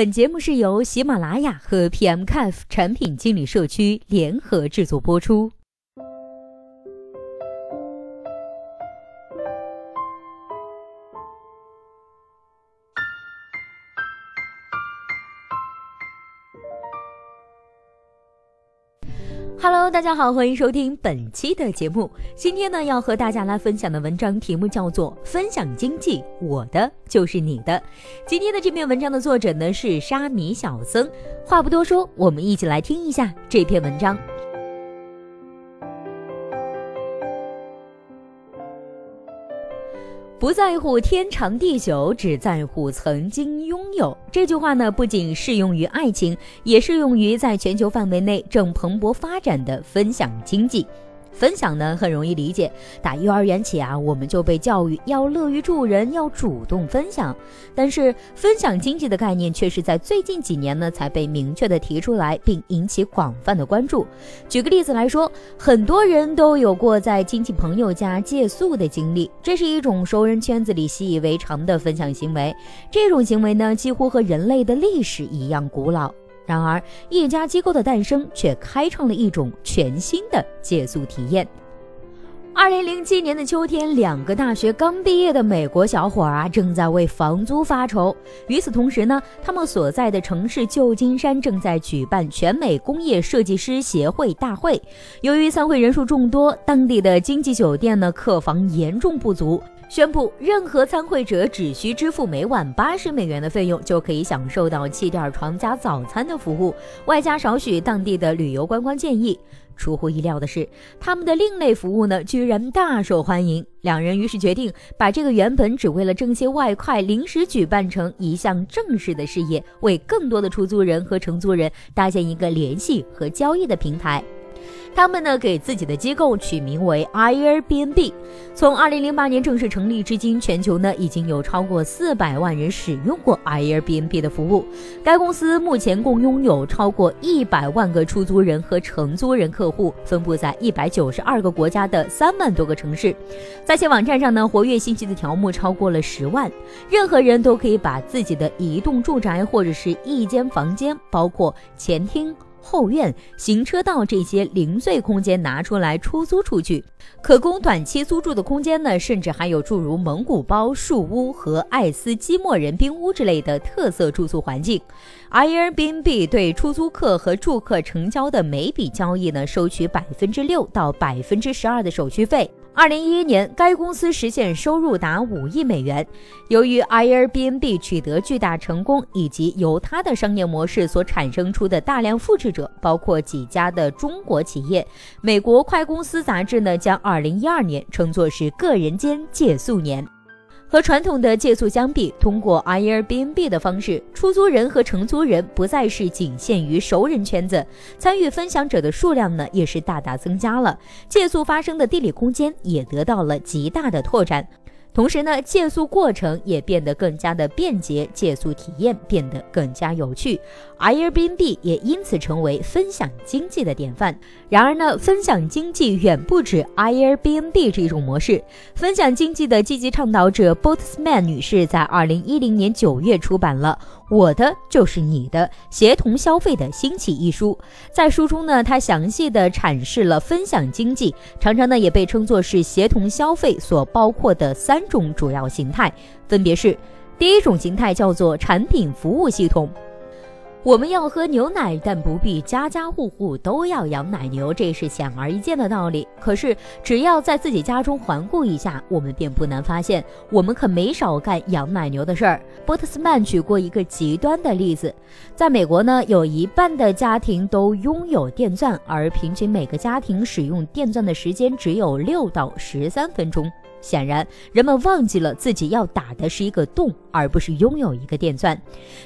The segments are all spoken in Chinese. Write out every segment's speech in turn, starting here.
本节目是由喜马拉雅和 PMCF 产品经理社区联合制作播出。Hello，大家好，欢迎收听本期的节目。今天呢，要和大家来分享的文章题目叫做《分享经济，我的就是你的》。今天的这篇文章的作者呢是沙弥小僧。话不多说，我们一起来听一下这篇文章。不在乎天长地久，只在乎曾经拥有。这句话呢，不仅适用于爱情，也适用于在全球范围内正蓬勃发展的分享经济。分享呢很容易理解，打幼儿园起啊，我们就被教育要乐于助人，要主动分享。但是分享经济的概念却是在最近几年呢才被明确的提出来，并引起广泛的关注。举个例子来说，很多人都有过在亲戚朋友家借宿的经历，这是一种熟人圈子里习以为常的分享行为。这种行为呢，几乎和人类的历史一样古老。然而，一家机构的诞生却开创了一种全新的借宿体验。二零零七年的秋天，两个大学刚毕业的美国小伙儿啊，正在为房租发愁。与此同时呢，他们所在的城市旧金山正在举办全美工业设计师协会大会。由于参会人数众多，当地的经济酒店呢客房严重不足。宣布，任何参会者只需支付每晚八十美元的费用，就可以享受到气垫床加早餐的服务，外加少许当地的旅游观光建议。出乎意料的是，他们的另类服务呢，居然大受欢迎。两人于是决定把这个原本只为了挣些外快临时举办成一项正式的事业，为更多的出租人和承租人搭建一个联系和交易的平台。他们呢给自己的机构取名为 Airbnb。从2008年正式成立至今，全球呢已经有超过400万人使用过 Airbnb 的服务。该公司目前共拥有超过100万个出租人和承租人客户，分布在192个国家的3万多个城市。在其网站上呢，活跃信息的条目超过了十万。任何人都可以把自己的移动住宅或者是一间房间，包括前厅。后院、行车道这些零碎空间拿出来出租出去，可供短期租住的空间呢，甚至还有诸如蒙古包、树屋和爱斯基摩人冰屋之类的特色住宿环境。Airbnb 对出租客和住客成交的每笔交易呢，收取百分之六到百分之十二的手续费。二零一一年，该公司实现收入达五亿美元。由于 Airbnb 取得巨大成功，以及由它的商业模式所产生出的大量复制者，包括几家的中国企业，美国快公司杂志呢将二零一二年称作是个人间借宿年。和传统的借宿相比，通过 Airbnb 的方式，出租人和承租人不再是仅限于熟人圈子，参与分享者的数量呢也是大大增加了，借宿发生的地理空间也得到了极大的拓展。同时呢，借宿过程也变得更加的便捷，借宿体验变得更加有趣，Airbnb 也因此成为分享经济的典范。然而呢，分享经济远不止 Airbnb 这一种模式。分享经济的积极倡导者 Botsman 女士在二零一零年九月出版了。我的就是你的，协同消费的兴起一书，在书中呢，他详细的阐释了分享经济，常常呢也被称作是协同消费所包括的三种主要形态，分别是，第一种形态叫做产品服务系统。我们要喝牛奶，但不必家家户户都要养奶牛，这是显而易见的道理。可是，只要在自己家中环顾一下，我们便不难发现，我们可没少干养奶牛的事儿。波特斯曼举过一个极端的例子，在美国呢，有一半的家庭都拥有电钻，而平均每个家庭使用电钻的时间只有六到十三分钟。显然，人们忘记了自己要打的是一个洞，而不是拥有一个电钻。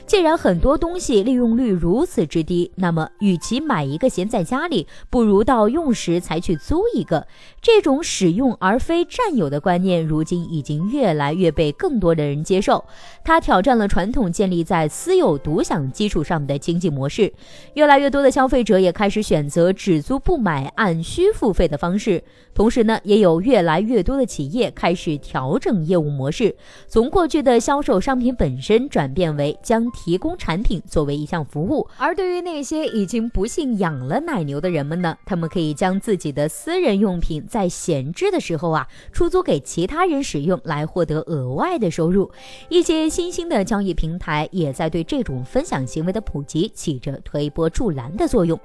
既然很多东西利用率如此之低，那么与其买一个闲在家里，不如到用时才去租一个。这种使用而非占有的观念，如今已经越来越被更多的人接受。它挑战了传统建立在私有独享基础上的经济模式。越来越多的消费者也开始选择只租不买、按需付费的方式。同时呢，也有越来越多的企业。开始调整业务模式，从过去的销售商品本身转变为将提供产品作为一项服务。而对于那些已经不幸养了奶牛的人们呢，他们可以将自己的私人用品在闲置的时候啊出租给其他人使用，来获得额外的收入。一些新兴的交易平台也在对这种分享行为的普及起着推波助澜的作用。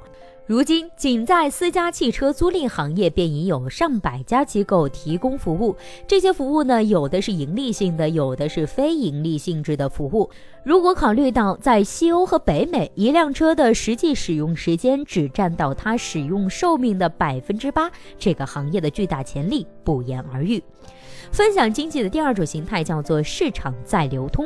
如今，仅在私家汽车租赁行业便已有上百家机构提供服务。这些服务呢，有的是盈利性的，有的是非盈利性质的服务。如果考虑到在西欧和北美，一辆车的实际使用时间只占到它使用寿命的百分之八，这个行业的巨大潜力不言而喻。分享经济的第二种形态叫做市场再流通。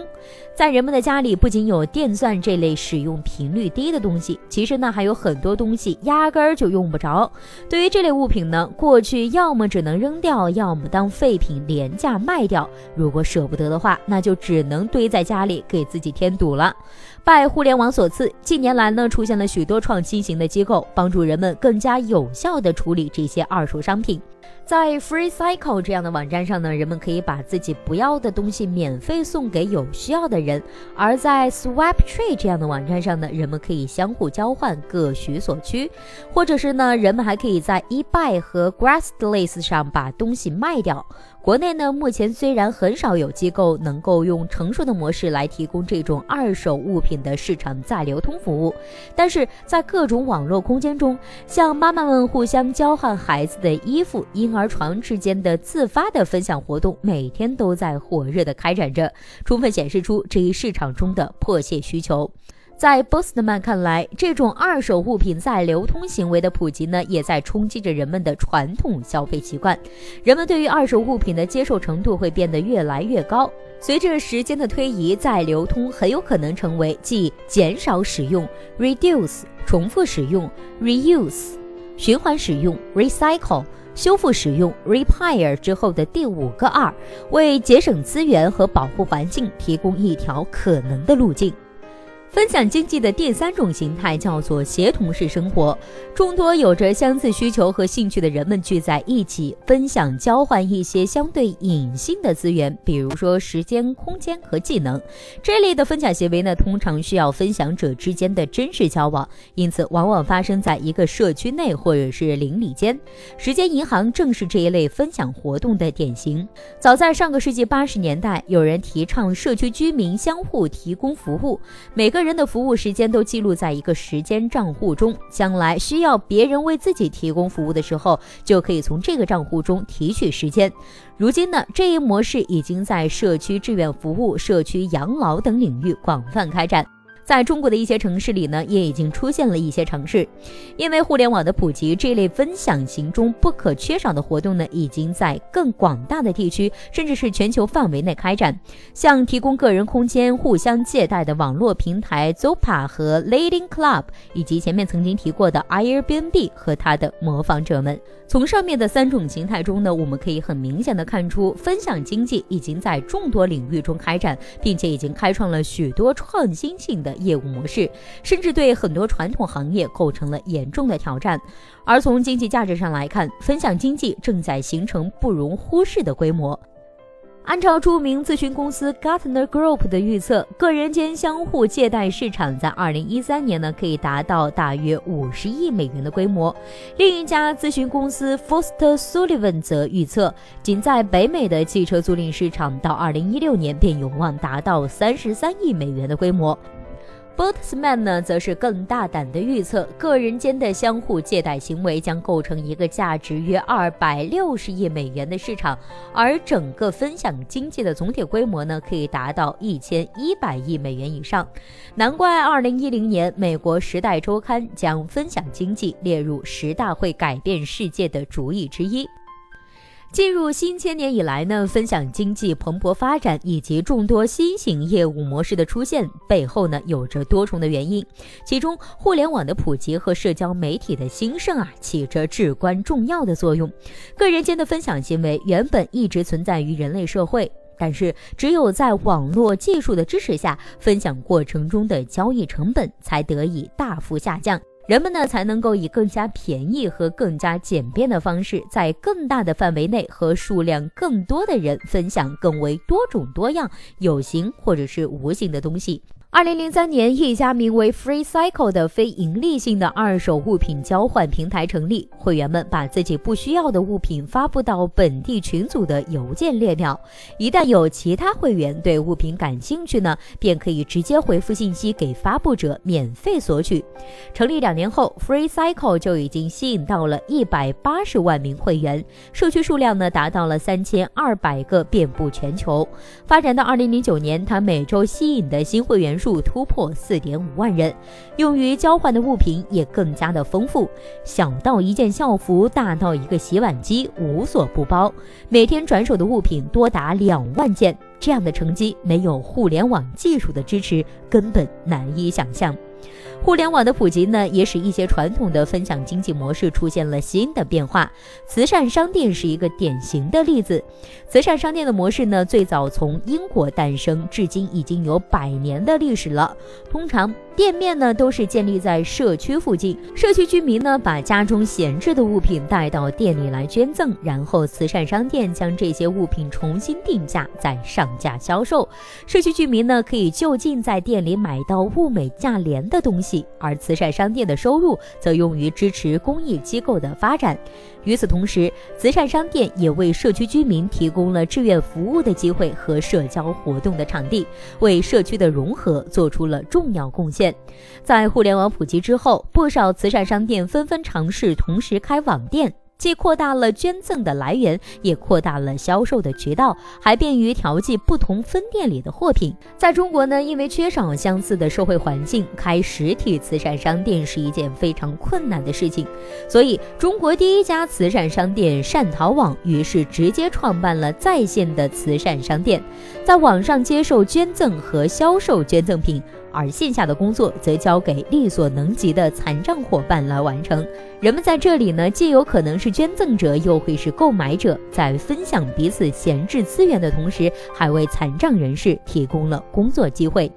在人们的家里，不仅有电钻这类使用频率低的东西，其实呢还有很多东西压根儿就用不着。对于这类物品呢，过去要么只能扔掉，要么当废品廉价卖掉。如果舍不得的话，那就只能堆在家里给自己添堵了。拜互联网所赐，近年来呢出现了许多创新型的机构，帮助人们更加有效地处理这些二手商品。在 Free Cycle 这样的网站上呢，人们可以把自己不要的东西免费送给有需要的人；而在 Swap Tree 这样的网站上呢，人们可以相互交换，各取所需。或者是呢，人们还可以在 eBay 和 Grassless 上把东西卖掉。国内呢，目前虽然很少有机构能够用成熟的模式来提供这种二手物品的市场再流通服务，但是在各种网络空间中，像妈妈们互相交换孩子的衣服、婴儿床之间的自发的分享活动，每天都在火热的开展着，充分显示出这一市场中的迫切需求。在波斯特曼看来，这种二手物品再流通行为的普及呢，也在冲击着人们的传统消费习惯。人们对于二手物品的接受程度会变得越来越高。随着时间的推移，再流通很有可能成为继减少使用 （reduce）、重复使用 （reuse）、循环使用 （recycle）、修复使用 （repair） 之后的第五个二为节省资源和保护环境提供一条可能的路径。分享经济的第三种形态叫做协同式生活，众多有着相似需求和兴趣的人们聚在一起，分享、交换一些相对隐性的资源，比如说时间、空间和技能。这类的分享行为呢，通常需要分享者之间的真实交往，因此往往发生在一个社区内或者是邻里间。时间银行正是这一类分享活动的典型。早在上个世纪八十年代，有人提倡社区居民相互提供服务，每个。人的服务时间都记录在一个时间账户中，将来需要别人为自己提供服务的时候，就可以从这个账户中提取时间。如今呢，这一模式已经在社区志愿服务、社区养老等领域广泛开展。在中国的一些城市里呢，也已经出现了一些城市，因为互联网的普及，这类分享型中不可缺少的活动呢，已经在更广大的地区，甚至是全球范围内开展。像提供个人空间、互相借贷的网络平台 Zopa 和 Lading Club，以及前面曾经提过的 Airbnb 和它的模仿者们。从上面的三种形态中呢，我们可以很明显的看出，分享经济已经在众多领域中开展，并且已经开创了许多创新性的。业务模式，甚至对很多传统行业构成了严重的挑战。而从经济价值上来看，分享经济正在形成不容忽视的规模。按照著名咨询公司 Gartner Group 的预测，个人间相互借贷市场在2013年呢可以达到大约50亿美元的规模。另一家咨询公司 Foster Sullivan 则预测，仅在北美的汽车租赁市场到2016年便有望达到33亿美元的规模。B o t s m a n 呢，则是更大胆的预测，个人间的相互借贷行为将构成一个价值约二百六十亿美元的市场，而整个分享经济的总体规模呢，可以达到一千一百亿美元以上。难怪二零一零年，美国《时代周刊》将分享经济列入十大会改变世界的主意之一。进入新千年以来呢，分享经济蓬勃发展以及众多新型业务模式的出现背后呢，有着多重的原因。其中，互联网的普及和社交媒体的兴盛啊，起着至关重要的作用。个人间的分享行为原本一直存在于人类社会，但是只有在网络技术的支持下，分享过程中的交易成本才得以大幅下降。人们呢才能够以更加便宜和更加简便的方式，在更大的范围内和数量更多的人分享更为多种多样、有形或者是无形的东西。二零零三年，一家名为 Free Cycle 的非盈利性的二手物品交换平台成立。会员们把自己不需要的物品发布到本地群组的邮件列表，一旦有其他会员对物品感兴趣呢，便可以直接回复信息给发布者免费索取。成立两年后，Free Cycle 就已经吸引到了一百八十万名会员，社区数量呢达到了三千二百个，遍布全球。发展到二零零九年，它每周吸引的新会员。数突破四点五万人，用于交换的物品也更加的丰富，小到一件校服，大到一个洗碗机，无所不包。每天转手的物品多达两万件，这样的成绩没有互联网技术的支持，根本难以想象。互联网的普及呢，也使一些传统的分享经济模式出现了新的变化。慈善商店是一个典型的例子。慈善商店的模式呢，最早从英国诞生，至今已经有百年的历史了。通常。店面呢都是建立在社区附近，社区居民呢把家中闲置的物品带到店里来捐赠，然后慈善商店将这些物品重新定价再上架销售。社区居民呢可以就近在店里买到物美价廉的东西，而慈善商店的收入则用于支持公益机构的发展。与此同时，慈善商店也为社区居民提供了志愿服务的机会和社交活动的场地，为社区的融合做出了重要贡献。在互联网普及之后，不少慈善商店纷纷尝试同时开网店。既扩大了捐赠的来源，也扩大了销售的渠道，还便于调剂不同分店里的货品。在中国呢，因为缺少相似的社会环境，开实体慈善商店是一件非常困难的事情。所以，中国第一家慈善商店善淘网于是直接创办了在线的慈善商店，在网上接受捐赠和销售捐赠品。而线下的工作则交给力所能及的残障伙伴来完成。人们在这里呢，既有可能是捐赠者，又会是购买者，在分享彼此闲置资源的同时，还为残障人士提供了工作机会。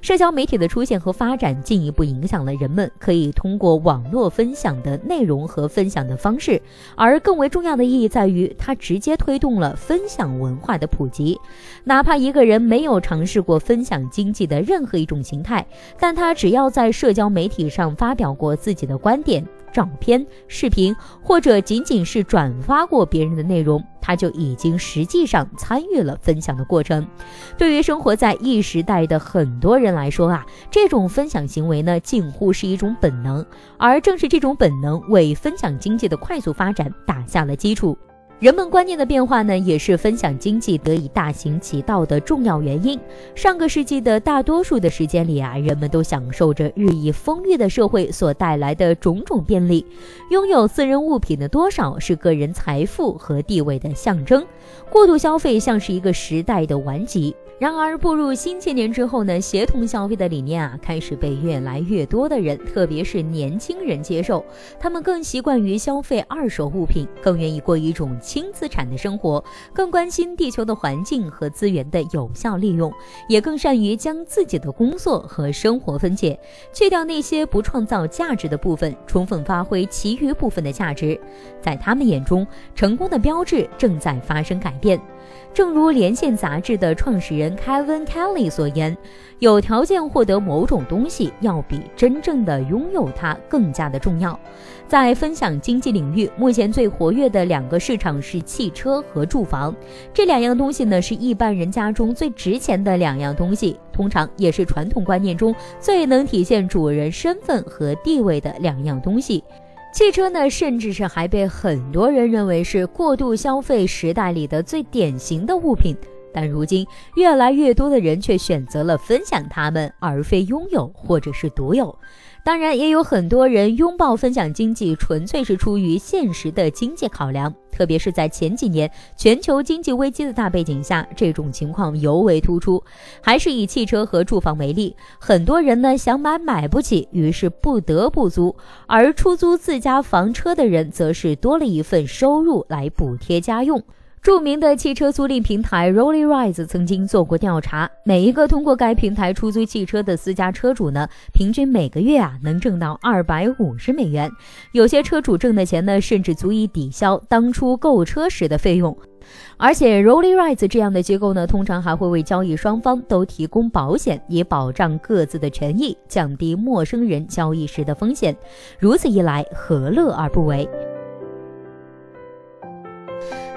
社交媒体的出现和发展，进一步影响了人们可以通过网络分享的内容和分享的方式。而更为重要的意义在于，它直接推动了分享文化的普及。哪怕一个人没有尝试过分享经济的任何一种形态，但他只要在社交媒体上发表过自己的观点。照片、视频，或者仅仅是转发过别人的内容，他就已经实际上参与了分享的过程。对于生活在异时代的很多人来说啊，这种分享行为呢，近乎是一种本能。而正是这种本能，为分享经济的快速发展打下了基础。人们观念的变化呢，也是分享经济得以大行其道的重要原因。上个世纪的大多数的时间里啊，人们都享受着日益丰裕的社会所带来的种种便利。拥有私人物品的多少是个人财富和地位的象征。过度消费像是一个时代的顽疾。然而，步入新千年之后呢，协同消费的理念啊，开始被越来越多的人，特别是年轻人接受。他们更习惯于消费二手物品，更愿意过一种轻资产的生活，更关心地球的环境和资源的有效利用，也更善于将自己的工作和生活分解，去掉那些不创造价值的部分，充分发挥其余部分的价值。在他们眼中，成功的标志正在发生改变。正如《连线》杂志的创始人 Kevin Kelly 所言，有条件获得某种东西，要比真正的拥有它更加的重要。在分享经济领域，目前最活跃的两个市场是汽车和住房。这两样东西呢，是一般人家中最值钱的两样东西，通常也是传统观念中最能体现主人身份和地位的两样东西。汽车呢，甚至是还被很多人认为是过度消费时代里的最典型的物品。但如今，越来越多的人却选择了分享它们，而非拥有或者是独有。当然，也有很多人拥抱分享经济，纯粹是出于现实的经济考量。特别是在前几年全球经济危机的大背景下，这种情况尤为突出。还是以汽车和住房为例，很多人呢想买买不起，于是不得不租；而出租自家房车的人，则是多了一份收入来补贴家用。著名的汽车租赁平台 Roly Rise 曾经做过调查，每一个通过该平台出租汽车的私家车主呢，平均每个月啊能挣到二百五十美元。有些车主挣的钱呢，甚至足以抵消当初购车时的费用。而且 Roly Rise 这样的机构呢，通常还会为交易双方都提供保险，以保障各自的权益，降低陌生人交易时的风险。如此一来，何乐而不为？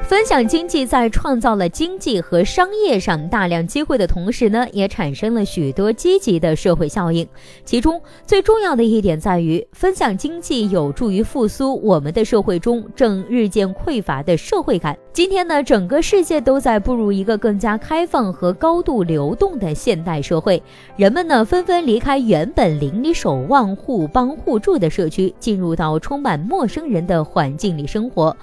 分享经济在创造了经济和商业上大量机会的同时呢，也产生了许多积极的社会效应。其中最重要的一点在于，分享经济有助于复苏我们的社会中正日渐匮乏的社会感。今天呢，整个世界都在步入一个更加开放和高度流动的现代社会，人们呢纷纷离开原本邻里守望、互帮互助的社区，进入到充满陌生人的环境里生活。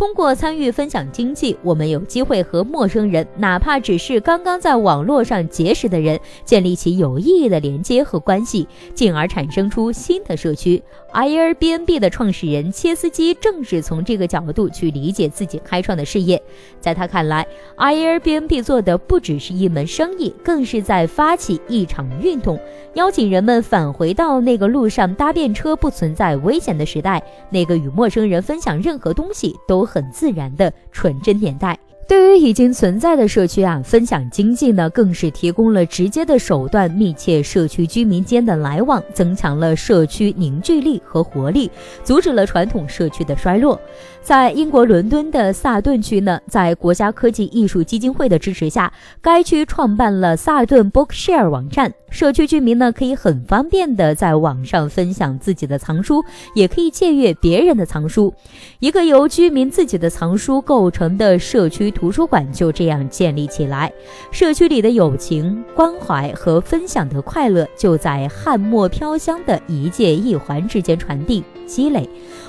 通过参与分享经济，我们有机会和陌生人，哪怕只是刚刚在网络上结识的人，建立起有意义的连接和关系，进而产生出新的社区。Airbnb 的创始人切斯基正是从这个角度去理解自己开创的事业。在他看来，Airbnb 做的不只是一门生意，更是在发起一场运动，邀请人们返回到那个路上搭便车不存在危险的时代，那个与陌生人分享任何东西都。很自然的纯真年代。对于已经存在的社区啊，分享经济呢，更是提供了直接的手段，密切社区居民间的来往，增强了社区凝聚力和活力，阻止了传统社区的衰落。在英国伦敦的萨顿区呢，在国家科技艺术基金会的支持下，该区创办了萨顿 Bookshare 网站。社区居民呢，可以很方便的在网上分享自己的藏书，也可以借阅别人的藏书。一个由居民自己的藏书构成的社区图书馆就这样建立起来。社区里的友情、关怀和分享的快乐，就在翰墨飘香的一介一环之间传递积累。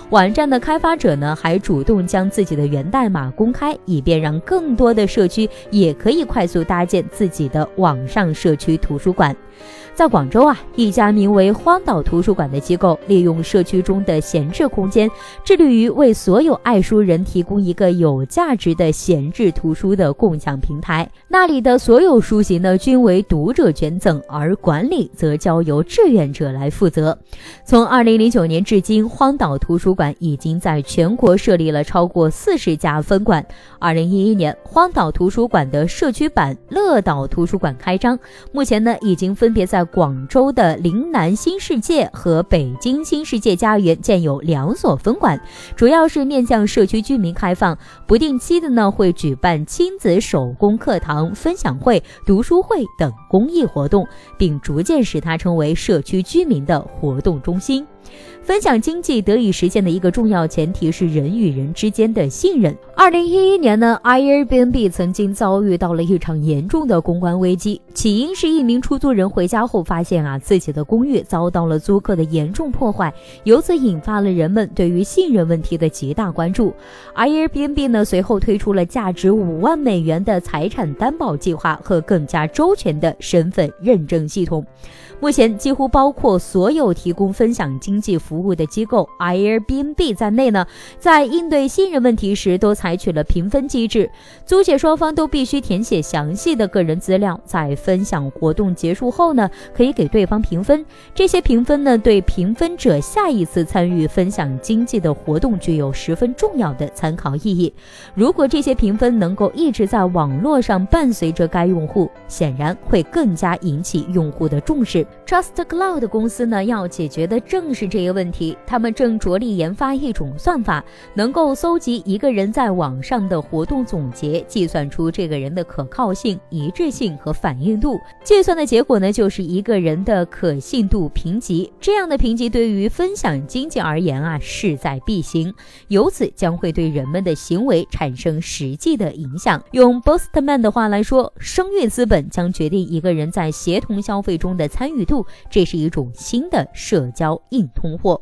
网站的开发者呢，还主动将自己的源代码公开，以便让更多的社区也可以快速搭建自己的网上社区图书馆。在广州啊，一家名为荒岛图书馆的机构，利用社区中的闲置空间，致力于为所有爱书人提供一个有价值的闲置图书的共享平台。那里的所有书籍呢，均为读者捐赠，而管理则交由志愿者来负责。从二零零九年至今，荒岛图书馆已经在全国设立了超过四十家分馆。二零一一年，荒岛图书馆的社区版乐岛图书馆开张，目前呢，已经分分别在广州的岭南新世界和北京新世界家园建有两所分馆，主要是面向社区居民开放，不定期的呢会举办亲子手工课堂、分享会、读书会等公益活动，并逐渐使它成为社区居民的活动中心。分享经济得以实现的一个重要前提是人与人之间的信任。二零一一年呢，Airbnb 曾经遭遇到了一场严重的公关危机，起因是一名出租人回家后发现啊，自己的公寓遭到了租客的严重破坏，由此引发了人们对于信任问题的极大关注。Airbnb 呢，随后推出了价值五万美元的财产担保计划和更加周全的身份认证系统。目前，几乎包括所有提供分享经济服务的机构，Airbnb 在内呢，在应对信任问题时，都采取了评分机制。租借双方都必须填写详细的个人资料，在分享活动结束后呢，可以给对方评分。这些评分呢，对评分者下一次参与分享经济的活动具有十分重要的参考意义。如果这些评分能够一直在网络上伴随着该用户，显然会更加引起用户的重视。Trust Cloud 公司呢，要解决的正是这一问题。他们正着力研发一种算法，能够搜集一个人在网上的活动总结，计算出这个人的可靠性、一致性和反应度。计算的结果呢，就是一个人的可信度评级。这样的评级对于分享经济而言啊，势在必行。由此将会对人们的行为产生实际的影响。用 Bostman 的话来说，声誉资本将决定一个人在协同消费中的参与。度，这是一种新的社交硬通货。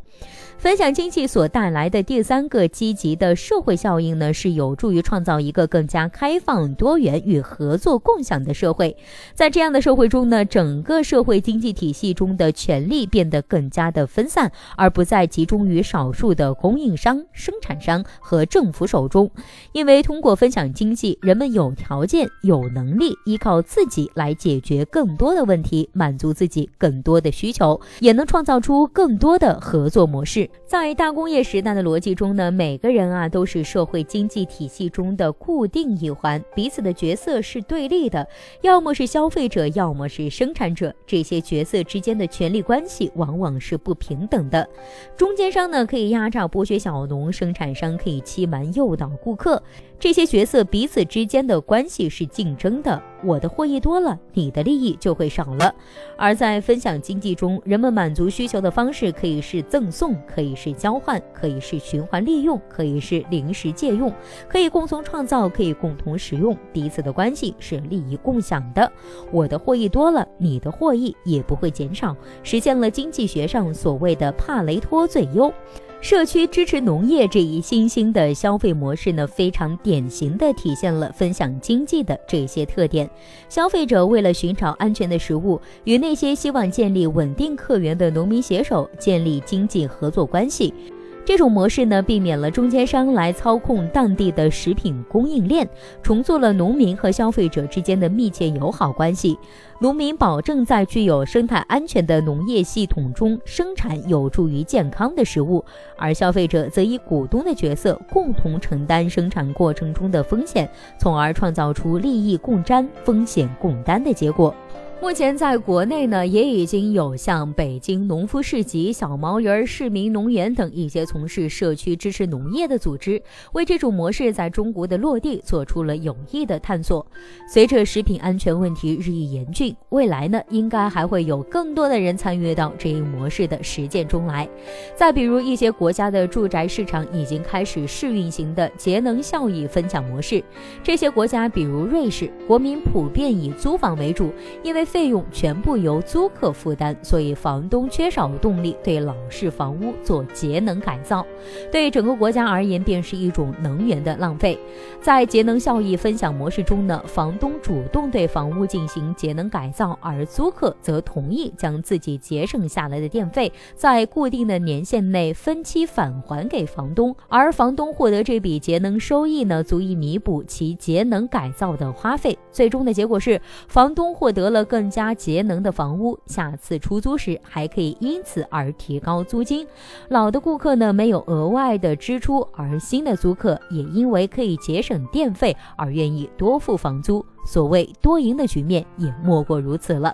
分享经济所带来的第三个积极的社会效应呢，是有助于创造一个更加开放、多元与合作共享的社会。在这样的社会中呢，整个社会经济体系中的权力变得更加的分散，而不再集中于少数的供应商、生产商和政府手中。因为通过分享经济，人们有条件、有能力依靠自己来解决更多的问题，满足自己更多的需求，也能创造出更多的合作模式。在大工业时代的逻辑中呢，每个人啊都是社会经济体系中的固定一环，彼此的角色是对立的，要么是消费者，要么是生产者。这些角色之间的权力关系往往是不平等的。中间商呢可以压榨剥削小农，生产商可以欺瞒诱导顾客。这些角色彼此之间的关系是竞争的，我的获益多了，你的利益就会少了。而在分享经济中，人们满足需求的方式可以是赠送，可以是交换，可以是循环利用，可以是临时借用，可以共同创造，可以共同使用。彼此的关系是利益共享的，我的获益多了，你的获益也不会减少，实现了经济学上所谓的帕雷托最优。社区支持农业这一新兴的消费模式呢，非常典型的体现了分享经济的这些特点。消费者为了寻找安全的食物，与那些希望建立稳定客源的农民携手，建立经济合作关系。这种模式呢，避免了中间商来操控当地的食品供应链，重塑了农民和消费者之间的密切友好关系。农民保证在具有生态安全的农业系统中生产有助于健康的食物，而消费者则以股东的角色共同承担生产过程中的风险，从而创造出利益共沾、风险共担的结果。目前在国内呢，也已经有像北京农夫市集、小毛驴儿市民农园等一些从事社区支持农业的组织，为这种模式在中国的落地做出了有益的探索。随着食品安全问题日益严峻，未来呢，应该还会有更多的人参与到这一模式的实践中来。再比如，一些国家的住宅市场已经开始试运行的节能效益分享模式。这些国家，比如瑞士，国民普遍以租房为主，因为费用全部由租客负担，所以房东缺少动力对老式房屋做节能改造，对整个国家而言便是一种能源的浪费。在节能效益分享模式中呢，房东主动对房屋进行节能改造，而租客则同意将自己节省下来的电费在固定的年限内分期返还给房东，而房东获得这笔节能收益呢，足以弥补其节能改造的花费。最终的结果是，房东获得了更。更加节能的房屋，下次出租时还可以因此而提高租金。老的顾客呢没有额外的支出，而新的租客也因为可以节省电费而愿意多付房租。所谓多赢的局面也莫过如此了。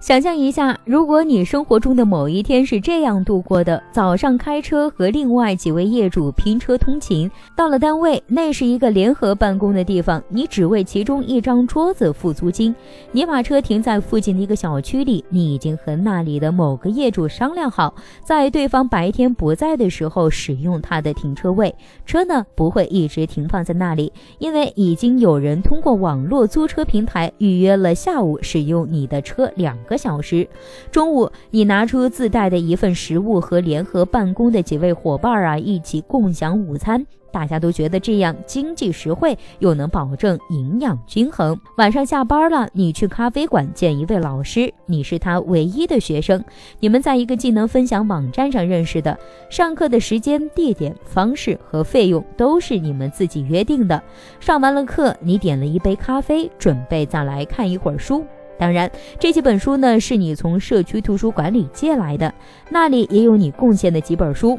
想象一下，如果你生活中的某一天是这样度过的：早上开车和另外几位业主拼车通勤，到了单位，那是一个联合办公的地方，你只为其中一张桌子付租金。你把车停在附近的一个小区里，你已经和那里的某个业主商量好，在对方白天不在的时候使用他的停车位，车呢不会一直停放在那里，因为已经有人通过网络租车平台预约了下午使用你的车两。个小时，中午你拿出自带的一份食物和联合办公的几位伙伴啊一起共享午餐，大家都觉得这样经济实惠，又能保证营养均衡。晚上下班了，你去咖啡馆见一位老师，你是他唯一的学生，你们在一个技能分享网站上认识的，上课的时间、地点、方式和费用都是你们自己约定的。上完了课，你点了一杯咖啡，准备再来看一会儿书。当然，这几本书呢是你从社区图书馆里借来的，那里也有你贡献的几本书。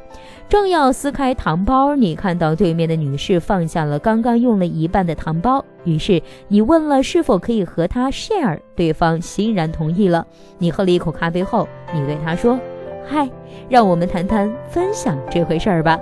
正要撕开糖包，你看到对面的女士放下了刚刚用了一半的糖包，于是你问了是否可以和她 share，对方欣然同意了。你喝了一口咖啡后，你对她说：“嗨，让我们谈谈分享这回事儿吧。”